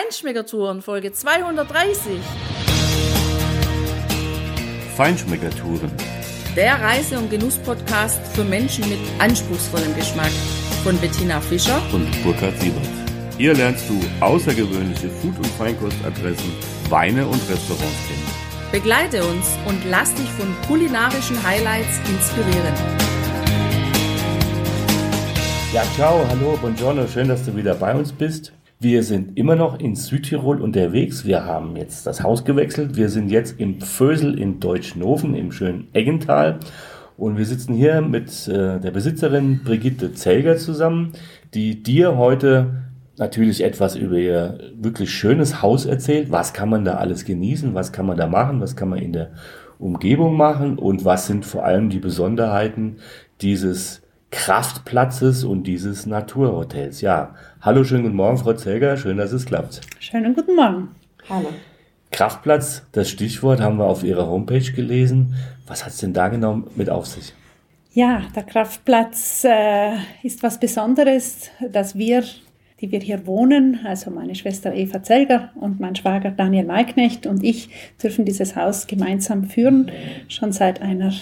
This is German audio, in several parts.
Feinschmeckertouren Folge 230. Feinschmeckertouren. Der Reise- und Genuss-Podcast für Menschen mit anspruchsvollem Geschmack von Bettina Fischer und Burkhard Siebert. Hier lernst du außergewöhnliche Food- und Feinkostadressen, Weine und Restaurants kennen. Begleite uns und lass dich von kulinarischen Highlights inspirieren. Ja, ciao, hallo, buongiorno, schön, dass du wieder bei uns bist. Wir sind immer noch in Südtirol unterwegs. Wir haben jetzt das Haus gewechselt. Wir sind jetzt im Pfösel in Deutschnoven im schönen Eggental. Und wir sitzen hier mit äh, der Besitzerin Brigitte Zelger zusammen, die dir heute natürlich etwas über ihr wirklich schönes Haus erzählt. Was kann man da alles genießen? Was kann man da machen? Was kann man in der Umgebung machen? Und was sind vor allem die Besonderheiten dieses Kraftplatzes und dieses Naturhotels. Ja, hallo, schönen guten Morgen, Frau Zelger, schön, dass es klappt. Schönen guten Morgen. Hallo. Kraftplatz, das Stichwort haben wir auf Ihrer Homepage gelesen. Was hat es denn da genau mit auf sich? Ja, der Kraftplatz äh, ist was Besonderes, dass wir, die wir hier wohnen, also meine Schwester Eva Zelger und mein Schwager Daniel Maiknecht und ich, dürfen dieses Haus gemeinsam führen, schon seit einer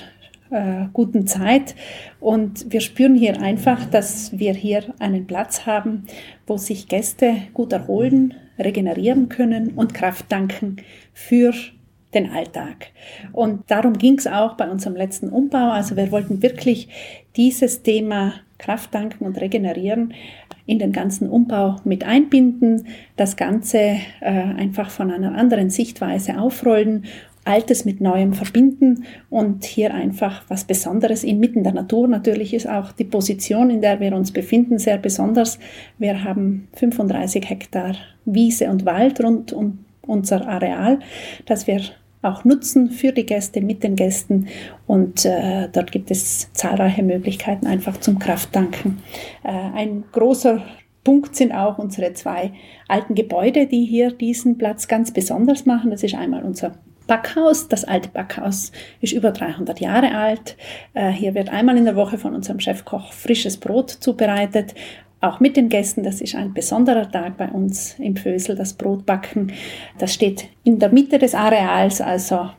äh, guten Zeit. Und wir spüren hier einfach, dass wir hier einen Platz haben, wo sich Gäste gut erholen, regenerieren können und Kraft danken für den Alltag. Und darum ging es auch bei unserem letzten Umbau. Also wir wollten wirklich dieses Thema Kraft danken und regenerieren in den ganzen Umbau mit einbinden, das Ganze äh, einfach von einer anderen Sichtweise aufrollen Altes mit Neuem verbinden und hier einfach was Besonderes inmitten der Natur. Natürlich ist auch die Position, in der wir uns befinden, sehr besonders. Wir haben 35 Hektar Wiese und Wald rund um unser Areal, das wir auch nutzen für die Gäste, mit den Gästen. Und äh, dort gibt es zahlreiche Möglichkeiten einfach zum Krafttanken. Äh, ein großer Punkt sind auch unsere zwei alten Gebäude, die hier diesen Platz ganz besonders machen. Das ist einmal unser Backhaus. Das alte Backhaus ist über 300 Jahre alt. Äh, hier wird einmal in der Woche von unserem Chefkoch frisches Brot zubereitet. Auch mit den Gästen, das ist ein besonderer Tag bei uns im Fösel, das Brotbacken. Das steht in der Mitte des Areals, also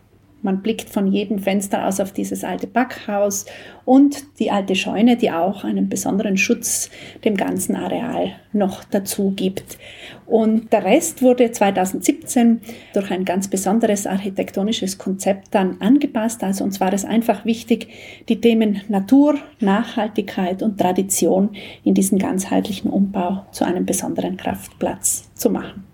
man blickt von jedem Fenster aus auf dieses alte Backhaus und die alte Scheune, die auch einen besonderen Schutz dem ganzen Areal noch dazu gibt. Und der Rest wurde 2017 durch ein ganz besonderes architektonisches Konzept dann angepasst. Also uns war es einfach wichtig, die Themen Natur, Nachhaltigkeit und Tradition in diesem ganzheitlichen Umbau zu einem besonderen Kraftplatz zu machen.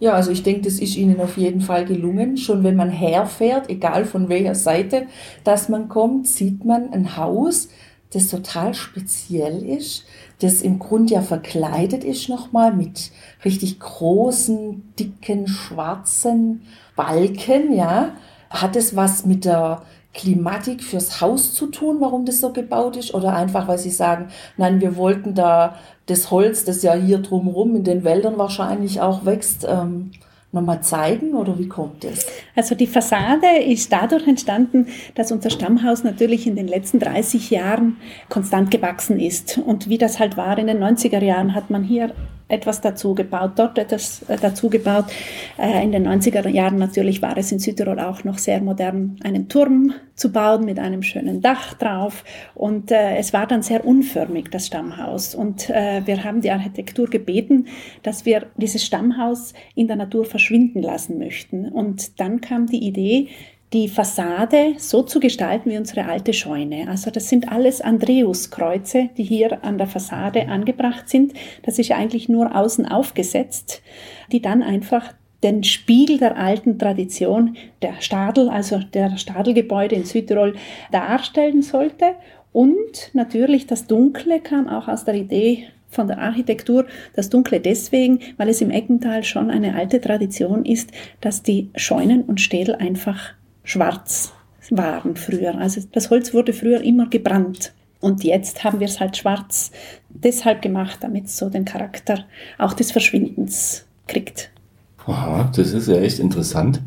Ja, also ich denke, das ist Ihnen auf jeden Fall gelungen. Schon wenn man herfährt, egal von welcher Seite, dass man kommt, sieht man ein Haus, das total speziell ist, das im Grund ja verkleidet ist nochmal mit richtig großen, dicken, schwarzen Balken, ja. Hat es was mit der Klimatik fürs Haus zu tun, warum das so gebaut ist? Oder einfach, weil Sie sagen, nein, wir wollten da das Holz, das ja hier drumherum in den Wäldern wahrscheinlich auch wächst, ähm, nochmal zeigen oder wie kommt es? Also die Fassade ist dadurch entstanden, dass unser Stammhaus natürlich in den letzten 30 Jahren konstant gewachsen ist. Und wie das halt war in den 90er Jahren, hat man hier etwas dazu gebaut, dort etwas äh, dazu gebaut. Äh, in den 90er Jahren natürlich war es in Südtirol auch noch sehr modern, einen Turm zu bauen mit einem schönen Dach drauf. Und äh, es war dann sehr unförmig, das Stammhaus. Und wir haben die Architektur gebeten, dass wir dieses Stammhaus in der Natur verschwinden lassen möchten. Und dann kam die Idee, die Fassade so zu gestalten wie unsere alte Scheune. Also das sind alles Andreuskreuze, die hier an der Fassade angebracht sind. Das ist ja eigentlich nur außen aufgesetzt, die dann einfach den Spiegel der alten Tradition der Stadel, also der Stadelgebäude in Südtirol, darstellen sollte. Und natürlich das Dunkle kam auch aus der Idee von der Architektur. Das Dunkle deswegen, weil es im Eckental schon eine alte Tradition ist, dass die Scheunen und Städel einfach schwarz waren früher. Also das Holz wurde früher immer gebrannt. Und jetzt haben wir es halt schwarz deshalb gemacht, damit es so den Charakter auch des Verschwindens kriegt. Aha, das ist ja echt interessant.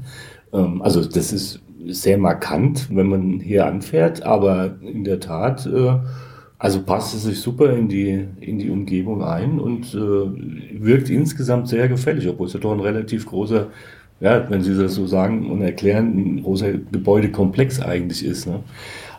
Ähm, also das ist sehr markant, wenn man hier anfährt, aber in der Tat äh, Also passt es sich super in die, in die Umgebung ein und äh, wirkt insgesamt sehr gefällig, obwohl es ja doch ein relativ großer, ja, wenn Sie das so sagen und erklären, ein großer Gebäudekomplex eigentlich ist. Ne?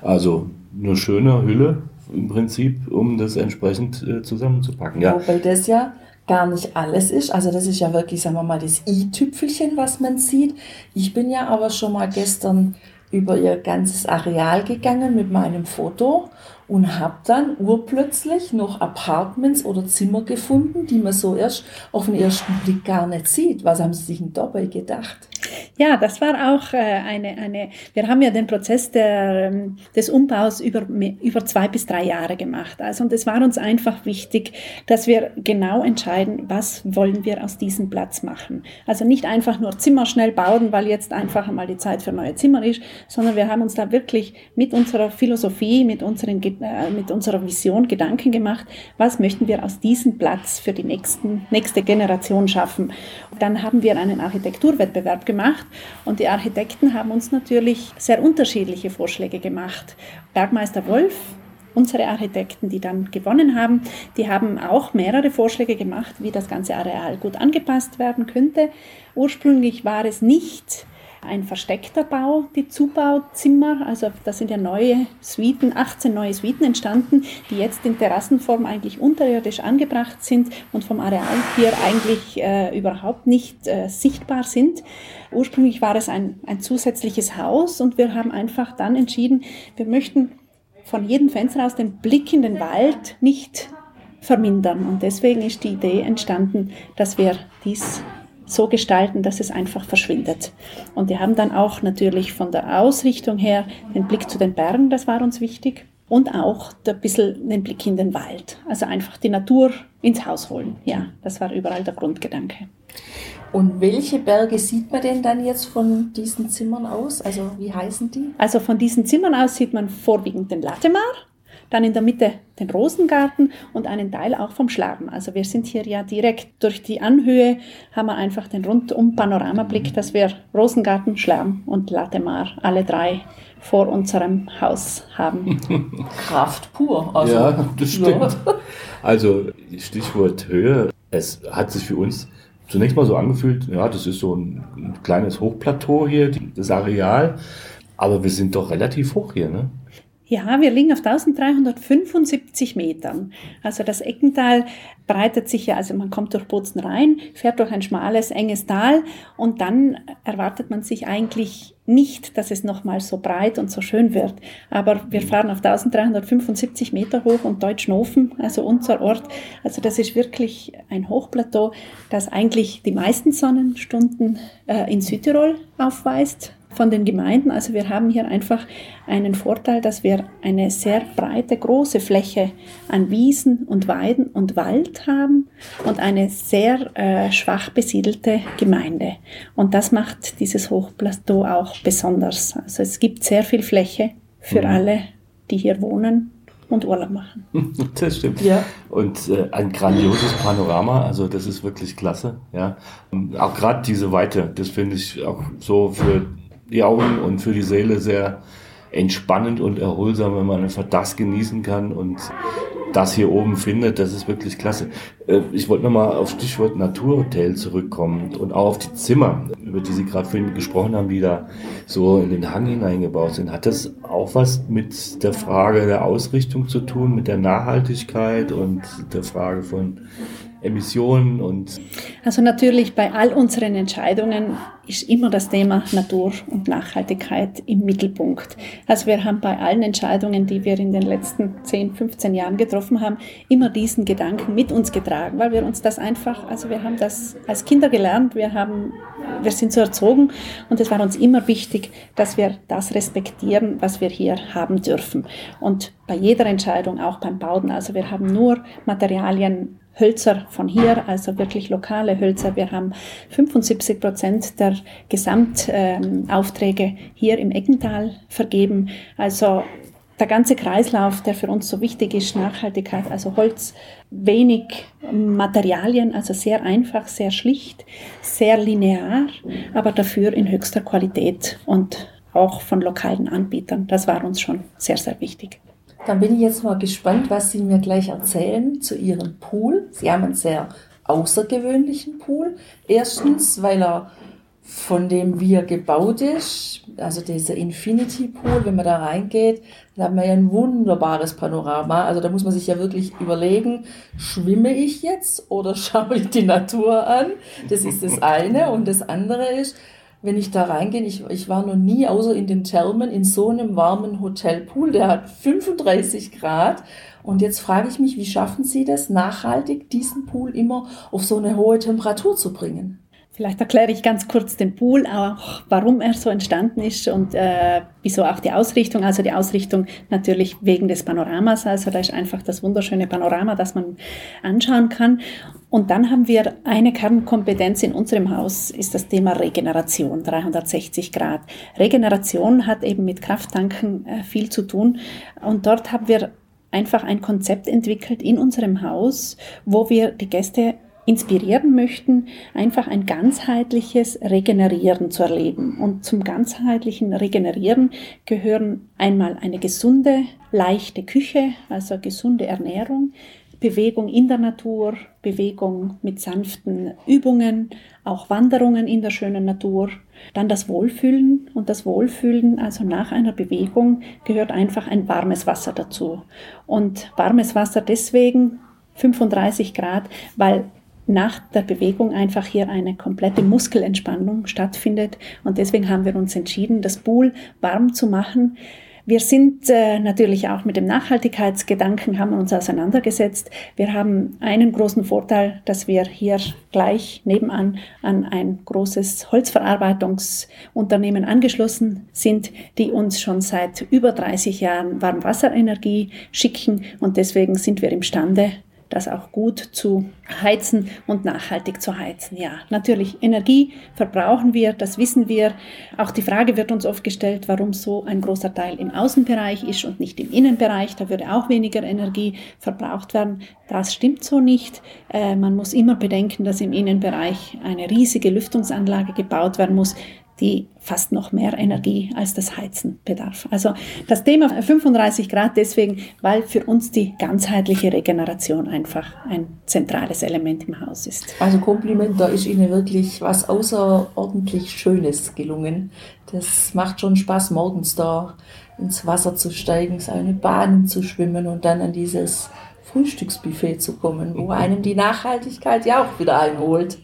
Also eine schöne Hülle im Prinzip, um das entsprechend äh, zusammenzupacken. Ja. Wobei das ja gar nicht alles ist. Also das ist ja wirklich, sagen wir mal, das i-Tüpfelchen, was man sieht. Ich bin ja aber schon mal gestern über ihr ganzes Areal gegangen mit meinem Foto und habe dann urplötzlich noch Apartments oder Zimmer gefunden, die man so erst auf den ersten Blick gar nicht sieht. Was haben Sie sich denn dabei gedacht? Ja, das war auch äh, eine, eine, wir haben ja den Prozess der, ähm, des Umbaus über, über zwei bis drei Jahre gemacht. Also, und es war uns einfach wichtig, dass wir genau entscheiden, was wollen wir aus diesem Platz machen. Also nicht einfach nur Zimmer schnell bauen, weil jetzt einfach einmal die Zeit für neue Zimmer ist, sondern wir haben uns da wirklich mit unserer Philosophie, mit unseren äh, mit unserer Vision Gedanken gemacht, was möchten wir aus diesem Platz für die nächsten, nächste Generation schaffen. Dann haben wir einen Architekturwettbewerb gemacht und die Architekten haben uns natürlich sehr unterschiedliche Vorschläge gemacht. Bergmeister Wolf, unsere Architekten, die dann gewonnen haben, die haben auch mehrere Vorschläge gemacht, wie das ganze Areal gut angepasst werden könnte. Ursprünglich war es nicht ein versteckter Bau, die Zubauzimmer. Also da sind ja neue Suiten, 18 neue Suiten entstanden, die jetzt in Terrassenform eigentlich unterirdisch angebracht sind und vom Areal hier eigentlich äh, überhaupt nicht äh, sichtbar sind. Ursprünglich war es ein, ein zusätzliches Haus und wir haben einfach dann entschieden, wir möchten von jedem Fenster aus den Blick in den Wald nicht vermindern. Und deswegen ist die Idee entstanden, dass wir dies so gestalten, dass es einfach verschwindet. Und wir haben dann auch natürlich von der Ausrichtung her den Blick zu den Bergen, das war uns wichtig. Und auch ein bisschen den Blick in den Wald. Also einfach die Natur ins Haus holen. Ja, das war überall der Grundgedanke. Und welche Berge sieht man denn dann jetzt von diesen Zimmern aus? Also wie heißen die? Also von diesen Zimmern aus sieht man vorwiegend den Latemar dann in der Mitte den Rosengarten und einen Teil auch vom Schlaben. Also wir sind hier ja direkt durch die Anhöhe, haben wir einfach den rundum Panoramablick, dass wir Rosengarten, Schlaben und Latemar alle drei vor unserem Haus haben. Kraft pur. Also, ja, das stimmt. Ja. Also Stichwort Höhe. Es hat sich für uns zunächst mal so angefühlt, ja, das ist so ein, ein kleines Hochplateau hier, das Areal. Aber wir sind doch relativ hoch hier, ne? Ja, wir liegen auf 1375 Metern. Also das Eckental breitet sich ja, also man kommt durch Bozen rein, fährt durch ein schmales, enges Tal und dann erwartet man sich eigentlich nicht, dass es nochmal so breit und so schön wird. Aber wir fahren auf 1375 Meter hoch und Deutschnofen, also unser Ort, also das ist wirklich ein Hochplateau, das eigentlich die meisten Sonnenstunden äh, in Südtirol aufweist von den Gemeinden. Also wir haben hier einfach einen Vorteil, dass wir eine sehr breite, große Fläche an Wiesen und Weiden und Wald haben und eine sehr äh, schwach besiedelte Gemeinde. Und das macht dieses Hochplateau auch besonders. Also es gibt sehr viel Fläche für mhm. alle, die hier wohnen und Urlaub machen. Das stimmt. Ja. Und äh, ein grandioses Panorama, also das ist wirklich klasse. Ja. auch gerade diese Weite, das finde ich auch so für die Augen und für die Seele sehr entspannend und erholsam, wenn man einfach das genießen kann und das hier oben findet, das ist wirklich klasse. Äh, ich wollte nochmal auf Stichwort Naturhotel zurückkommen und auch auf die Zimmer, über die Sie gerade vorhin gesprochen haben, die da so in den Hang hineingebaut sind. Hat das auch was mit der Frage der Ausrichtung zu tun, mit der Nachhaltigkeit und der Frage von Emissionen und. Also natürlich bei all unseren Entscheidungen ist immer das Thema Natur und Nachhaltigkeit im Mittelpunkt. Also wir haben bei allen Entscheidungen, die wir in den letzten 10, 15 Jahren getroffen haben, immer diesen Gedanken mit uns getragen, weil wir uns das einfach, also wir haben das als Kinder gelernt, wir haben, wir sind so erzogen und es war uns immer wichtig, dass wir das respektieren, was wir hier haben dürfen. Und bei jeder Entscheidung, auch beim Bauen, also wir haben nur Materialien Hölzer von hier, also wirklich lokale Hölzer. Wir haben 75 Prozent der Gesamtaufträge ähm, hier im Eckental vergeben. Also der ganze Kreislauf, der für uns so wichtig ist, Nachhaltigkeit, also Holz, wenig Materialien, also sehr einfach, sehr schlicht, sehr linear, aber dafür in höchster Qualität und auch von lokalen Anbietern. Das war uns schon sehr, sehr wichtig. Dann bin ich jetzt mal gespannt, was Sie mir gleich erzählen zu Ihrem Pool. Sie haben einen sehr außergewöhnlichen Pool. Erstens, weil er von dem wie er gebaut ist, also dieser Infinity Pool, wenn man da reingeht, da hat man ja ein wunderbares Panorama. Also da muss man sich ja wirklich überlegen, schwimme ich jetzt oder schaue ich die Natur an? Das ist das eine. Und das andere ist, wenn ich da reingehe, ich, ich war noch nie außer in den Thermen in so einem warmen Hotelpool, der hat 35 Grad. Und jetzt frage ich mich, wie schaffen Sie das, nachhaltig diesen Pool immer auf so eine hohe Temperatur zu bringen? Vielleicht erkläre ich ganz kurz den Pool, auch warum er so entstanden ist und äh, wieso auch die Ausrichtung. Also die Ausrichtung natürlich wegen des Panoramas. Also da ist einfach das wunderschöne Panorama, das man anschauen kann. Und dann haben wir eine Kernkompetenz in unserem Haus, ist das Thema Regeneration, 360 Grad. Regeneration hat eben mit Krafttanken äh, viel zu tun. Und dort haben wir einfach ein Konzept entwickelt in unserem Haus, wo wir die Gäste inspirieren möchten, einfach ein ganzheitliches Regenerieren zu erleben. Und zum ganzheitlichen Regenerieren gehören einmal eine gesunde, leichte Küche, also gesunde Ernährung, Bewegung in der Natur, Bewegung mit sanften Übungen, auch Wanderungen in der schönen Natur. Dann das Wohlfühlen und das Wohlfühlen, also nach einer Bewegung, gehört einfach ein warmes Wasser dazu. Und warmes Wasser deswegen 35 Grad, weil nach der Bewegung einfach hier eine komplette Muskelentspannung stattfindet. Und deswegen haben wir uns entschieden, das Pool warm zu machen. Wir sind äh, natürlich auch mit dem Nachhaltigkeitsgedanken haben uns auseinandergesetzt. Wir haben einen großen Vorteil, dass wir hier gleich nebenan an ein großes Holzverarbeitungsunternehmen angeschlossen sind, die uns schon seit über 30 Jahren Warmwasserenergie schicken und deswegen sind wir imstande, das auch gut zu heizen und nachhaltig zu heizen. Ja, natürlich Energie verbrauchen wir, das wissen wir. Auch die Frage wird uns oft gestellt, warum so ein großer Teil im Außenbereich ist und nicht im Innenbereich. Da würde auch weniger Energie verbraucht werden. Das stimmt so nicht. Äh, man muss immer bedenken, dass im Innenbereich eine riesige Lüftungsanlage gebaut werden muss die fast noch mehr Energie als das Heizen bedarf. Also das Thema 35 Grad deswegen, weil für uns die ganzheitliche Regeneration einfach ein zentrales Element im Haus ist. Also Kompliment, da ist Ihnen wirklich was außerordentlich Schönes gelungen. Das macht schon Spaß, morgens da ins Wasser zu steigen, seine Bahnen zu schwimmen und dann an dieses Frühstücksbuffet zu kommen, wo einem die Nachhaltigkeit ja auch wieder einholt.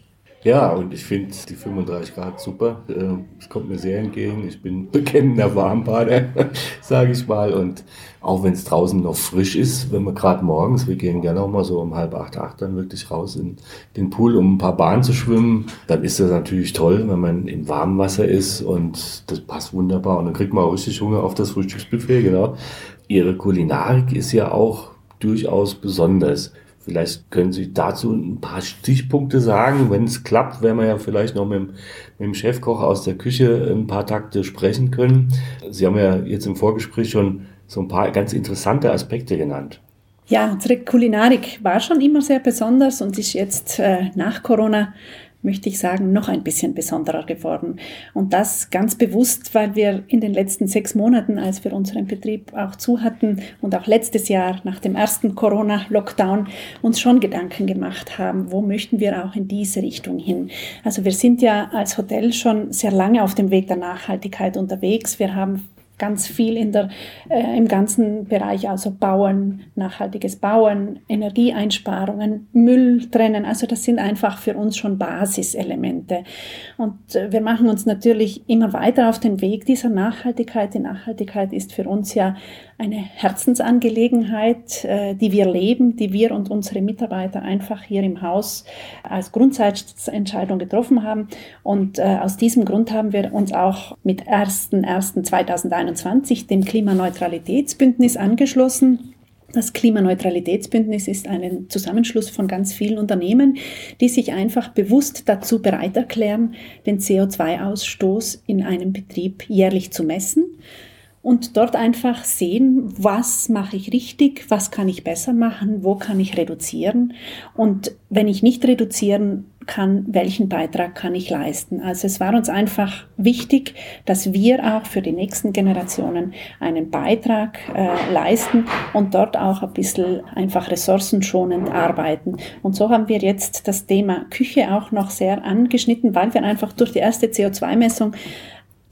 Ja, und ich finde die 35 Grad super. Ähm, es kommt mir sehr entgegen. Ich bin bekennender Warmbader, sage ich mal. Und auch wenn es draußen noch frisch ist, wenn wir gerade morgens, wir gehen gerne auch mal so um halb acht, acht dann wirklich raus in den Pool, um ein paar Bahnen zu schwimmen, dann ist das natürlich toll, wenn man in warmem Wasser ist und das passt wunderbar. Und dann kriegt man auch richtig Hunger auf das Frühstücksbuffet, genau. Ihre Kulinarik ist ja auch durchaus besonders. Vielleicht können Sie dazu ein paar Stichpunkte sagen. Wenn es klappt, werden wir ja vielleicht noch mit dem, mit dem Chefkoch aus der Küche ein paar Takte sprechen können. Sie haben ja jetzt im Vorgespräch schon so ein paar ganz interessante Aspekte genannt. Ja, unsere Kulinarik war schon immer sehr besonders und ist jetzt äh, nach Corona möchte ich sagen, noch ein bisschen besonderer geworden. Und das ganz bewusst, weil wir in den letzten sechs Monaten, als wir unseren Betrieb auch zu hatten und auch letztes Jahr nach dem ersten Corona-Lockdown uns schon Gedanken gemacht haben, wo möchten wir auch in diese Richtung hin. Also wir sind ja als Hotel schon sehr lange auf dem Weg der Nachhaltigkeit unterwegs. Wir haben ganz viel in der, äh, im ganzen Bereich, also Bauen, nachhaltiges Bauen, Energieeinsparungen, Müll trennen. Also das sind einfach für uns schon Basiselemente. Und äh, wir machen uns natürlich immer weiter auf den Weg dieser Nachhaltigkeit. Die Nachhaltigkeit ist für uns ja eine Herzensangelegenheit, äh, die wir leben, die wir und unsere Mitarbeiter einfach hier im Haus als Grundsatzentscheidung getroffen haben. Und äh, aus diesem Grund haben wir uns auch mit 1.1.2021 dem Klimaneutralitätsbündnis angeschlossen. Das Klimaneutralitätsbündnis ist ein Zusammenschluss von ganz vielen Unternehmen, die sich einfach bewusst dazu bereit erklären, den CO2-Ausstoß in einem Betrieb jährlich zu messen und dort einfach sehen, was mache ich richtig, was kann ich besser machen, wo kann ich reduzieren. Und wenn ich nicht reduzieren kann, welchen Beitrag kann ich leisten. Also es war uns einfach wichtig, dass wir auch für die nächsten Generationen einen Beitrag äh, leisten und dort auch ein bisschen einfach ressourcenschonend arbeiten. Und so haben wir jetzt das Thema Küche auch noch sehr angeschnitten, weil wir einfach durch die erste CO2-Messung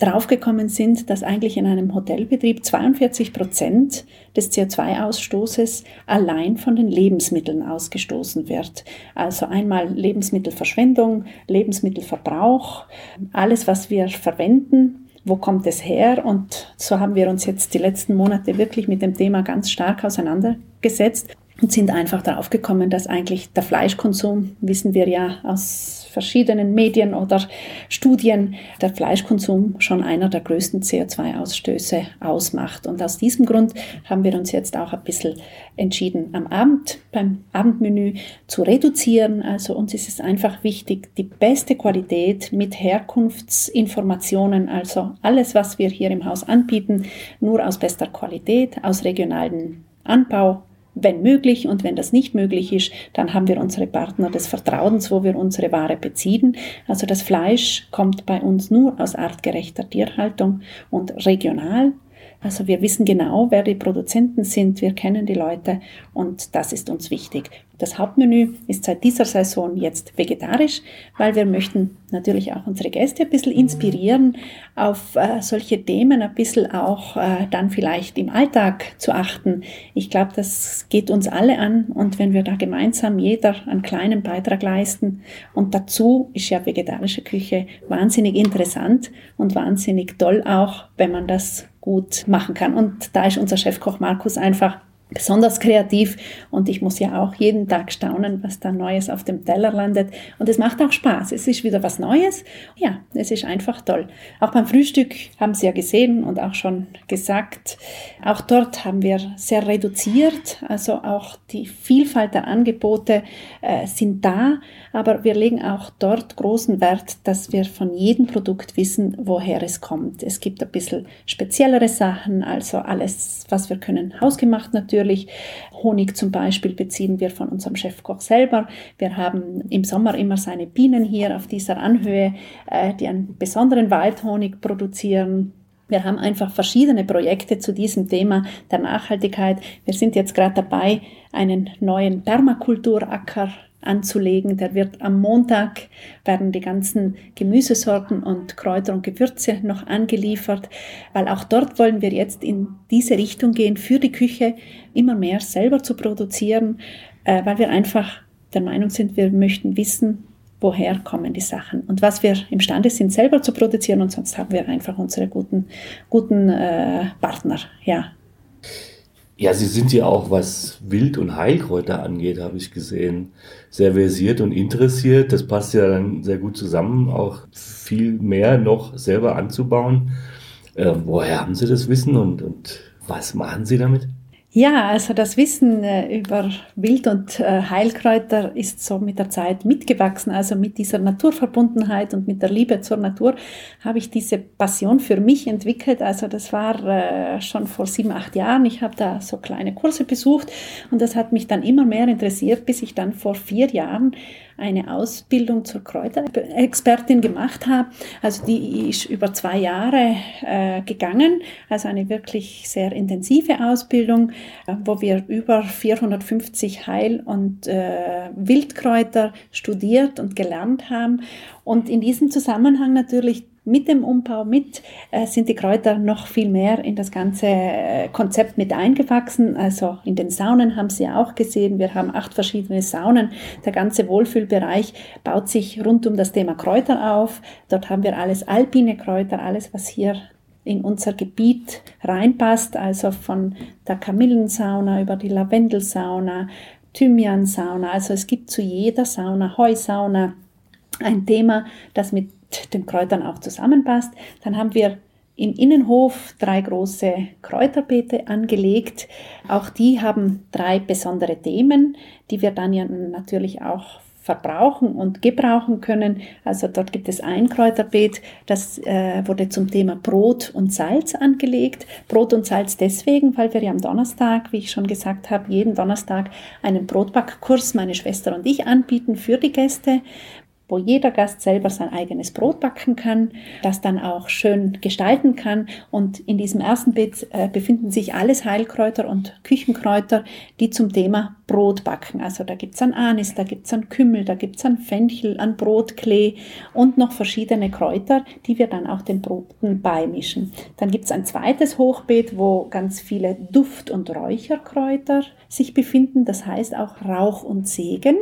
draufgekommen sind, dass eigentlich in einem Hotelbetrieb 42 Prozent des CO2-Ausstoßes allein von den Lebensmitteln ausgestoßen wird. Also einmal Lebensmittelverschwendung, Lebensmittelverbrauch, alles, was wir verwenden, wo kommt es her? Und so haben wir uns jetzt die letzten Monate wirklich mit dem Thema ganz stark auseinandergesetzt und sind einfach darauf gekommen, dass eigentlich der Fleischkonsum, wissen wir ja aus verschiedenen Medien oder Studien, der Fleischkonsum schon einer der größten CO2-Ausstöße ausmacht. Und aus diesem Grund haben wir uns jetzt auch ein bisschen entschieden, am Abend beim Abendmenü zu reduzieren. Also uns ist es einfach wichtig, die beste Qualität mit Herkunftsinformationen, also alles, was wir hier im Haus anbieten, nur aus bester Qualität, aus regionalen Anbau wenn möglich. Und wenn das nicht möglich ist, dann haben wir unsere Partner des Vertrauens, wo wir unsere Ware beziehen. Also das Fleisch kommt bei uns nur aus artgerechter Tierhaltung und regional. Also wir wissen genau, wer die Produzenten sind, wir kennen die Leute und das ist uns wichtig. Das Hauptmenü ist seit dieser Saison jetzt vegetarisch, weil wir möchten natürlich auch unsere Gäste ein bisschen inspirieren, auf äh, solche Themen ein bisschen auch äh, dann vielleicht im Alltag zu achten. Ich glaube, das geht uns alle an und wenn wir da gemeinsam jeder einen kleinen Beitrag leisten und dazu ist ja vegetarische Küche wahnsinnig interessant und wahnsinnig toll auch, wenn man das gut machen kann. Und da ist unser Chefkoch Markus einfach besonders kreativ und ich muss ja auch jeden Tag staunen, was da Neues auf dem Teller landet und es macht auch Spaß. Es ist wieder was Neues. Ja, es ist einfach toll. Auch beim Frühstück haben Sie ja gesehen und auch schon gesagt, auch dort haben wir sehr reduziert, also auch die Vielfalt der Angebote äh, sind da, aber wir legen auch dort großen Wert, dass wir von jedem Produkt wissen, woher es kommt. Es gibt ein bisschen speziellere Sachen, also alles, was wir können, hausgemacht natürlich natürlich. Honig zum Beispiel beziehen wir von unserem Chefkoch selber. Wir haben im Sommer immer seine Bienen hier auf dieser Anhöhe, äh, die einen besonderen Waldhonig produzieren. Wir haben einfach verschiedene Projekte zu diesem Thema der Nachhaltigkeit. Wir sind jetzt gerade dabei, einen neuen Permakulturacker anzulegen. Der wird am Montag, werden die ganzen Gemüsesorten und Kräuter und Gewürze noch angeliefert, weil auch dort wollen wir jetzt in diese Richtung gehen, für die Küche immer mehr selber zu produzieren, äh, weil wir einfach der Meinung sind, wir möchten wissen, woher kommen die Sachen und was wir imstande sind, selber zu produzieren und sonst haben wir einfach unsere guten, guten äh, Partner, ja. Ja, Sie sind ja auch, was Wild- und Heilkräuter angeht, habe ich gesehen, sehr versiert und interessiert. Das passt ja dann sehr gut zusammen, auch viel mehr noch selber anzubauen. Äh, woher haben Sie das Wissen und, und was machen Sie damit? Ja, also das Wissen äh, über Wild- und äh, Heilkräuter ist so mit der Zeit mitgewachsen. Also mit dieser Naturverbundenheit und mit der Liebe zur Natur habe ich diese Passion für mich entwickelt. Also das war äh, schon vor sieben, acht Jahren. Ich habe da so kleine Kurse besucht und das hat mich dann immer mehr interessiert, bis ich dann vor vier Jahren eine Ausbildung zur Kräuterexpertin gemacht habe. Also die ist über zwei Jahre äh, gegangen, also eine wirklich sehr intensive Ausbildung, äh, wo wir über 450 Heil- und äh, Wildkräuter studiert und gelernt haben. Und in diesem Zusammenhang natürlich mit dem Umbau mit äh, sind die Kräuter noch viel mehr in das ganze äh, Konzept mit eingewachsen. Also in den Saunen haben Sie auch gesehen, wir haben acht verschiedene Saunen. Der ganze Wohlfühlbereich baut sich rund um das Thema Kräuter auf. Dort haben wir alles alpine Kräuter, alles, was hier in unser Gebiet reinpasst, also von der Kamillensauna über die Lavendelsauna, Thymiansauna. Also es gibt zu jeder Sauna, Heusauna, ein Thema, das mit den Kräutern auch zusammenpasst. Dann haben wir im Innenhof drei große Kräuterbeete angelegt. Auch die haben drei besondere Themen, die wir dann ja natürlich auch verbrauchen und gebrauchen können. Also dort gibt es ein Kräuterbeet, das äh, wurde zum Thema Brot und Salz angelegt. Brot und Salz deswegen, weil wir ja am Donnerstag, wie ich schon gesagt habe, jeden Donnerstag einen Brotbackkurs, meine Schwester und ich, anbieten für die Gäste wo jeder Gast selber sein eigenes Brot backen kann, das dann auch schön gestalten kann. Und in diesem ersten Beet äh, befinden sich alles Heilkräuter und Küchenkräuter, die zum Thema Brot backen. Also da gibt's an Anis, da gibt's an Kümmel, da gibt's an Fenchel, an Brotklee und noch verschiedene Kräuter, die wir dann auch den Broten beimischen. Dann gibt's ein zweites Hochbeet, wo ganz viele Duft- und Räucherkräuter sich befinden. Das heißt auch Rauch und Segen.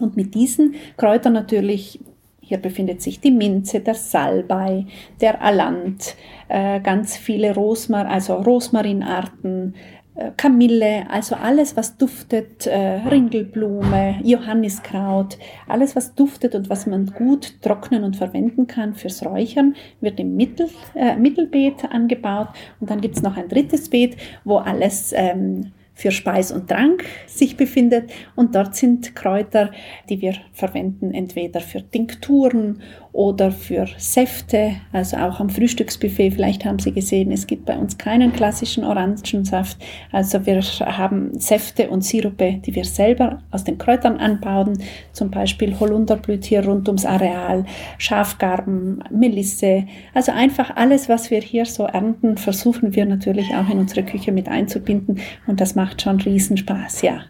Und mit diesen Kräutern natürlich, hier befindet sich die Minze, der Salbei, der Alant, äh, ganz viele Rosmar, also Rosmarinarten, äh, Kamille, also alles, was duftet, äh, Ringelblume, Johanniskraut, alles, was duftet und was man gut trocknen und verwenden kann fürs Räuchern, wird im Mittel, äh, Mittelbeet angebaut. Und dann gibt es noch ein drittes Beet, wo alles ähm, für Speis und Trank sich befindet. Und dort sind Kräuter, die wir verwenden, entweder für Tinkturen oder für Säfte, also auch am Frühstücksbuffet. Vielleicht haben Sie gesehen, es gibt bei uns keinen klassischen Orangensaft. Also wir haben Säfte und Sirupe, die wir selber aus den Kräutern anbauen. Zum Beispiel Holunder blüht hier rund ums Areal, Schafgarben, Melisse. Also einfach alles, was wir hier so ernten, versuchen wir natürlich auch in unsere Küche mit einzubinden. Und das macht schon Riesenspaß, ja.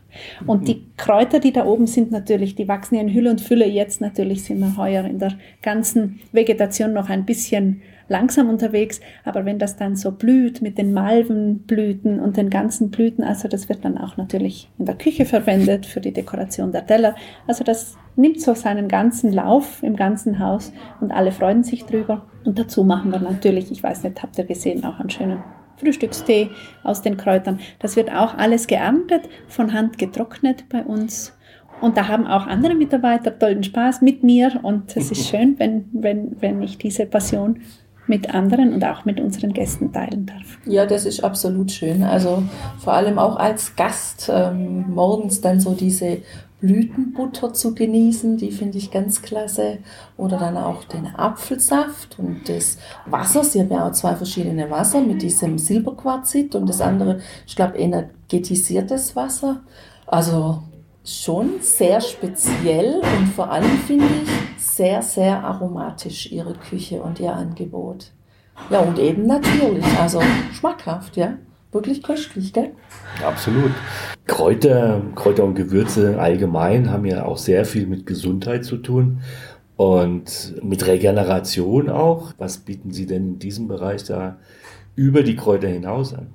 Und die Kräuter, die da oben sind, natürlich, die wachsen ja in Hülle und Fülle. Jetzt natürlich sind wir heuer in der ganzen Vegetation noch ein bisschen langsam unterwegs. Aber wenn das dann so blüht mit den Malvenblüten und den ganzen Blüten, also das wird dann auch natürlich in der Küche verwendet für die Dekoration der Teller. Also das nimmt so seinen ganzen Lauf im ganzen Haus und alle freuen sich drüber. Und dazu machen wir natürlich, ich weiß nicht, habt ihr gesehen, auch einen schönen Frühstückstee aus den Kräutern. Das wird auch alles geerntet, von Hand getrocknet bei uns. Und da haben auch andere Mitarbeiter tollen Spaß mit mir. Und es ist schön, wenn, wenn, wenn ich diese Passion mit anderen und auch mit unseren Gästen teilen darf. Ja, das ist absolut schön. Also vor allem auch als Gast ähm, morgens dann so diese Blütenbutter zu genießen, die finde ich ganz klasse. Oder dann auch den Apfelsaft und das Wasser. Sie haben ja auch zwei verschiedene Wasser mit diesem Silberquarzit und das andere, ich glaube, energetisiertes Wasser. Also schon sehr speziell und vor allem finde ich sehr, sehr aromatisch ihre Küche und ihr Angebot. Ja, und eben natürlich, also schmackhaft, ja. Wirklich köstlich, gell? Absolut. Kräuter, Kräuter und Gewürze allgemein haben ja auch sehr viel mit Gesundheit zu tun und mit Regeneration auch. Was bieten Sie denn in diesem Bereich da über die Kräuter hinaus an?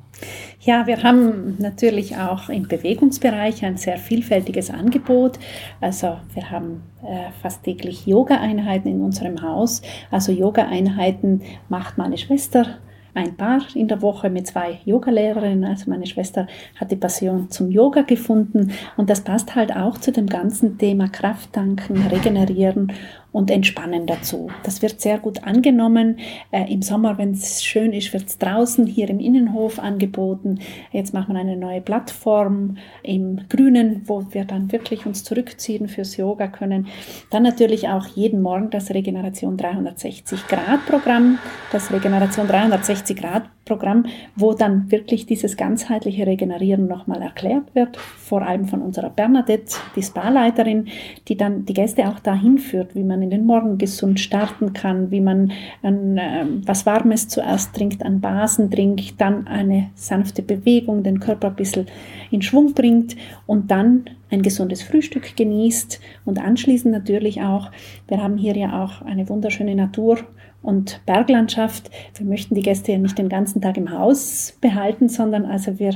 Ja, wir haben natürlich auch im Bewegungsbereich ein sehr vielfältiges Angebot. Also wir haben äh, fast täglich Yoga-Einheiten in unserem Haus. Also Yoga-Einheiten macht meine Schwester ein Paar in der Woche mit zwei Yogalehrerinnen. Also meine Schwester hat die Passion zum Yoga gefunden und das passt halt auch zu dem ganzen Thema Kraft tanken, regenerieren und entspannen dazu. Das wird sehr gut angenommen. Äh, Im Sommer, wenn es schön ist, wird es draußen hier im Innenhof angeboten. Jetzt machen wir eine neue Plattform im Grünen, wo wir dann wirklich uns zurückziehen fürs Yoga können. Dann natürlich auch jeden Morgen das Regeneration 360 Grad Programm. Das Regeneration 360 Grad Programm, wo dann wirklich dieses ganzheitliche Regenerieren nochmal erklärt wird, vor allem von unserer Bernadette, die Spa-Leiterin, die dann die Gäste auch dahin führt, wie man in den Morgen gesund starten kann, wie man ein, äh, was Warmes zuerst trinkt, an Basen trinkt, dann eine sanfte Bewegung, den Körper ein bisschen in Schwung bringt und dann ein gesundes Frühstück genießt. Und anschließend natürlich auch, wir haben hier ja auch eine wunderschöne Natur und Berglandschaft. Wir möchten die Gäste ja nicht den ganzen Tag im Haus behalten, sondern also wir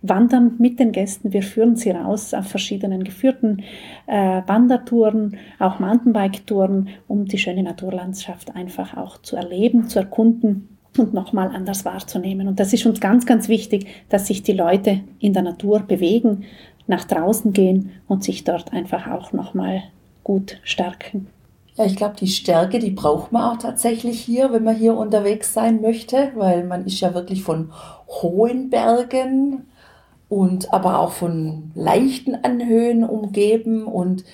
wandern mit den Gästen, wir führen sie raus auf verschiedenen geführten äh, Wandertouren, auch Mountainbike-Touren, um die schöne Naturlandschaft einfach auch zu erleben, zu erkunden und nochmal anders wahrzunehmen. Und das ist uns ganz, ganz wichtig, dass sich die Leute in der Natur bewegen, nach draußen gehen und sich dort einfach auch nochmal gut stärken. Ja, ich glaube, die Stärke, die braucht man auch tatsächlich hier, wenn man hier unterwegs sein möchte, weil man ist ja wirklich von hohen Bergen und aber auch von leichten Anhöhen umgeben und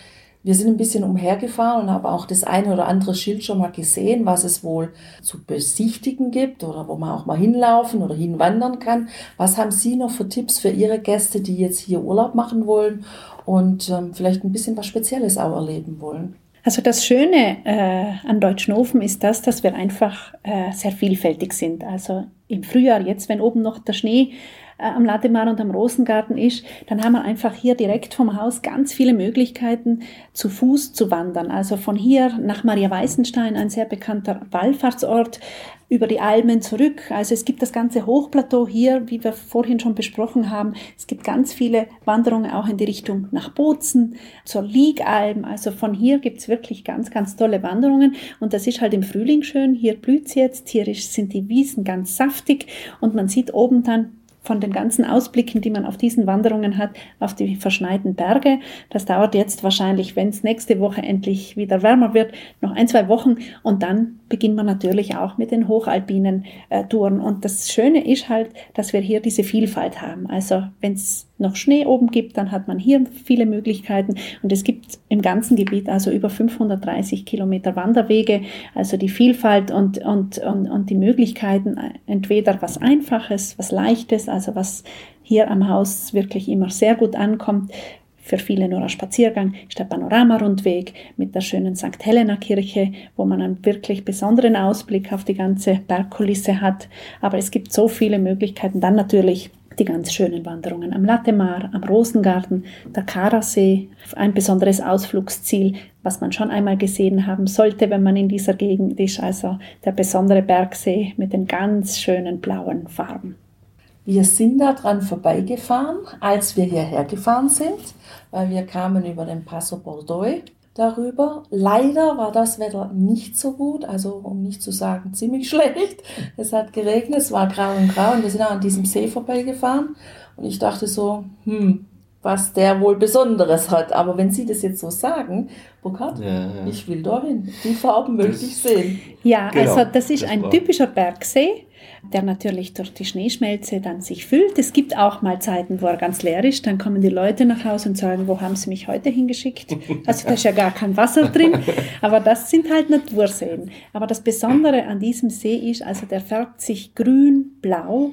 wir sind ein bisschen umhergefahren und haben auch das eine oder andere Schild schon mal gesehen, was es wohl zu besichtigen gibt oder wo man auch mal hinlaufen oder hinwandern kann. Was haben Sie noch für Tipps für Ihre Gäste, die jetzt hier Urlaub machen wollen und ähm, vielleicht ein bisschen was Spezielles auch erleben wollen? Also das Schöne äh, an Deutschnofen ist das, dass wir einfach äh, sehr vielfältig sind. Also im Frühjahr, jetzt wenn oben noch der Schnee äh, am Latemar und am Rosengarten ist, dann haben wir einfach hier direkt vom Haus ganz viele Möglichkeiten, zu Fuß zu wandern. Also von hier nach Maria Weißenstein, ein sehr bekannter Wallfahrtsort, über die Almen zurück. Also es gibt das ganze Hochplateau hier, wie wir vorhin schon besprochen haben. Es gibt ganz viele Wanderungen auch in die Richtung nach Bozen, zur Liegalm. Also von hier gibt's wirklich ganz, ganz tolle Wanderungen. Und das ist halt im Frühling schön. Hier blüht's jetzt, hier sind die Wiesen ganz saftig und man sieht oben dann von den ganzen Ausblicken, die man auf diesen Wanderungen hat, auf die verschneiten Berge. Das dauert jetzt wahrscheinlich, wenn es nächste Woche endlich wieder wärmer wird, noch ein, zwei Wochen und dann beginnt man natürlich auch mit den hochalpinen äh, Touren. Und das Schöne ist halt, dass wir hier diese Vielfalt haben. Also wenn es noch Schnee oben gibt, dann hat man hier viele Möglichkeiten. Und es gibt im ganzen Gebiet also über 530 Kilometer Wanderwege. Also die Vielfalt und, und, und, und die Möglichkeiten, entweder was Einfaches, was Leichtes, also was hier am Haus wirklich immer sehr gut ankommt, für viele nur ein Spaziergang ist der Panoramarundweg mit der schönen St. Helena Kirche, wo man einen wirklich besonderen Ausblick auf die ganze Bergkulisse hat. Aber es gibt so viele Möglichkeiten. Dann natürlich die ganz schönen Wanderungen am Lattemar, am Rosengarten, der Karasee, ein besonderes Ausflugsziel, was man schon einmal gesehen haben sollte, wenn man in dieser Gegend ist, also der besondere Bergsee mit den ganz schönen blauen Farben. Wir sind da dran vorbeigefahren, als wir hierher gefahren sind, weil wir kamen über den Passo Bordeaux darüber. Leider war das Wetter nicht so gut, also um nicht zu sagen ziemlich schlecht. Es hat geregnet, es war grau und grau und wir sind auch an diesem See vorbeigefahren und ich dachte so, hm, was der wohl Besonderes hat. Aber wenn Sie das jetzt so sagen, Burkhard, ja, ja. ich will dahin. Die Farben möchte ich sehen. Ja, genau, also das ist das ein typischer Bergsee der natürlich durch die Schneeschmelze dann sich füllt. Es gibt auch mal Zeiten, wo er ganz leer ist. Dann kommen die Leute nach Hause und sagen, wo haben sie mich heute hingeschickt? Also da ist ja gar kein Wasser drin. Aber das sind halt Naturseen. Aber das Besondere an diesem See ist, also der färbt sich grün, blau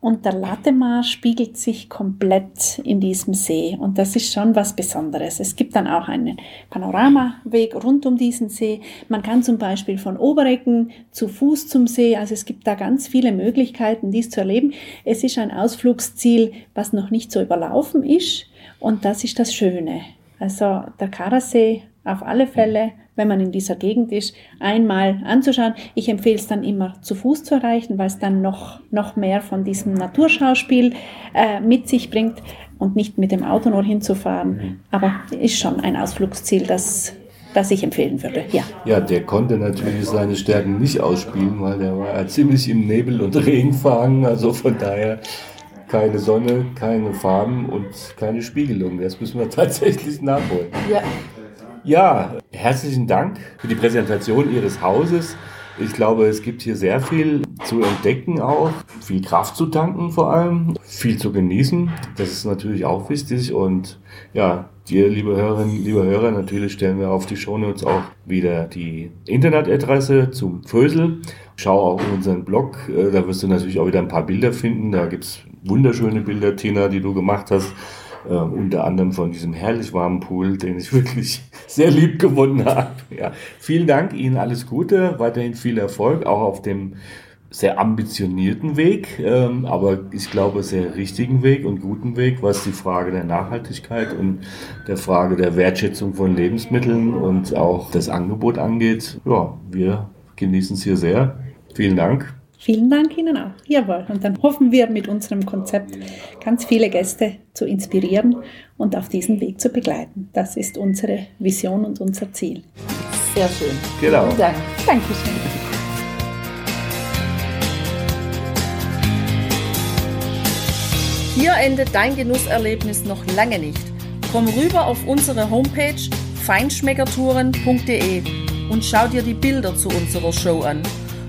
und der Latemar spiegelt sich komplett in diesem See. Und das ist schon was Besonderes. Es gibt dann auch einen Panoramaweg rund um diesen See. Man kann zum Beispiel von Oberecken zu Fuß zum See. Also es gibt da ganz viele Möglichkeiten, dies zu erleben. Es ist ein Ausflugsziel, was noch nicht so überlaufen ist. Und das ist das Schöne. Also der Karasee auf alle Fälle wenn man in dieser Gegend ist, einmal anzuschauen. Ich empfehle es dann immer zu Fuß zu erreichen, weil es dann noch, noch mehr von diesem Naturschauspiel äh, mit sich bringt und nicht mit dem Auto nur hinzufahren. Mhm. Aber ist schon ein Ausflugsziel, das das ich empfehlen würde. Ja. ja, der konnte natürlich seine Stärken nicht ausspielen, weil der war ziemlich im Nebel und Regen verhangen. Also von daher keine Sonne, keine Farben und keine Spiegelung. Das müssen wir tatsächlich nachholen. Ja. Ja, herzlichen Dank für die Präsentation Ihres Hauses. Ich glaube, es gibt hier sehr viel zu entdecken auch, viel Kraft zu tanken vor allem, viel zu genießen. Das ist natürlich auch wichtig und ja, dir, liebe Hörerinnen, liebe Hörer, natürlich stellen wir auf die Shownotes auch wieder die Internetadresse zum Fösel. Schau auch in unseren Blog, äh, da wirst du natürlich auch wieder ein paar Bilder finden. Da gibt's wunderschöne Bilder, Tina, die du gemacht hast äh, unter anderem von diesem herrlich warmen Pool, den ich wirklich sehr lieb gewonnen habe. Ja, vielen Dank, Ihnen alles Gute, weiterhin viel Erfolg, auch auf dem sehr ambitionierten Weg, ähm, aber ich glaube sehr richtigen Weg und guten Weg, was die Frage der Nachhaltigkeit und der Frage der Wertschätzung von Lebensmitteln und auch das Angebot angeht. Ja, wir genießen es hier sehr. Vielen Dank. Vielen Dank Ihnen auch. Jawohl. Und dann hoffen wir mit unserem Konzept ganz viele Gäste zu inspirieren und auf diesen Weg zu begleiten. Das ist unsere Vision und unser Ziel. Sehr schön. Genau. Vielen Dank. Dankeschön. Hier endet dein Genusserlebnis noch lange nicht. Komm rüber auf unsere Homepage feinschmeckertouren.de und schau dir die Bilder zu unserer Show an.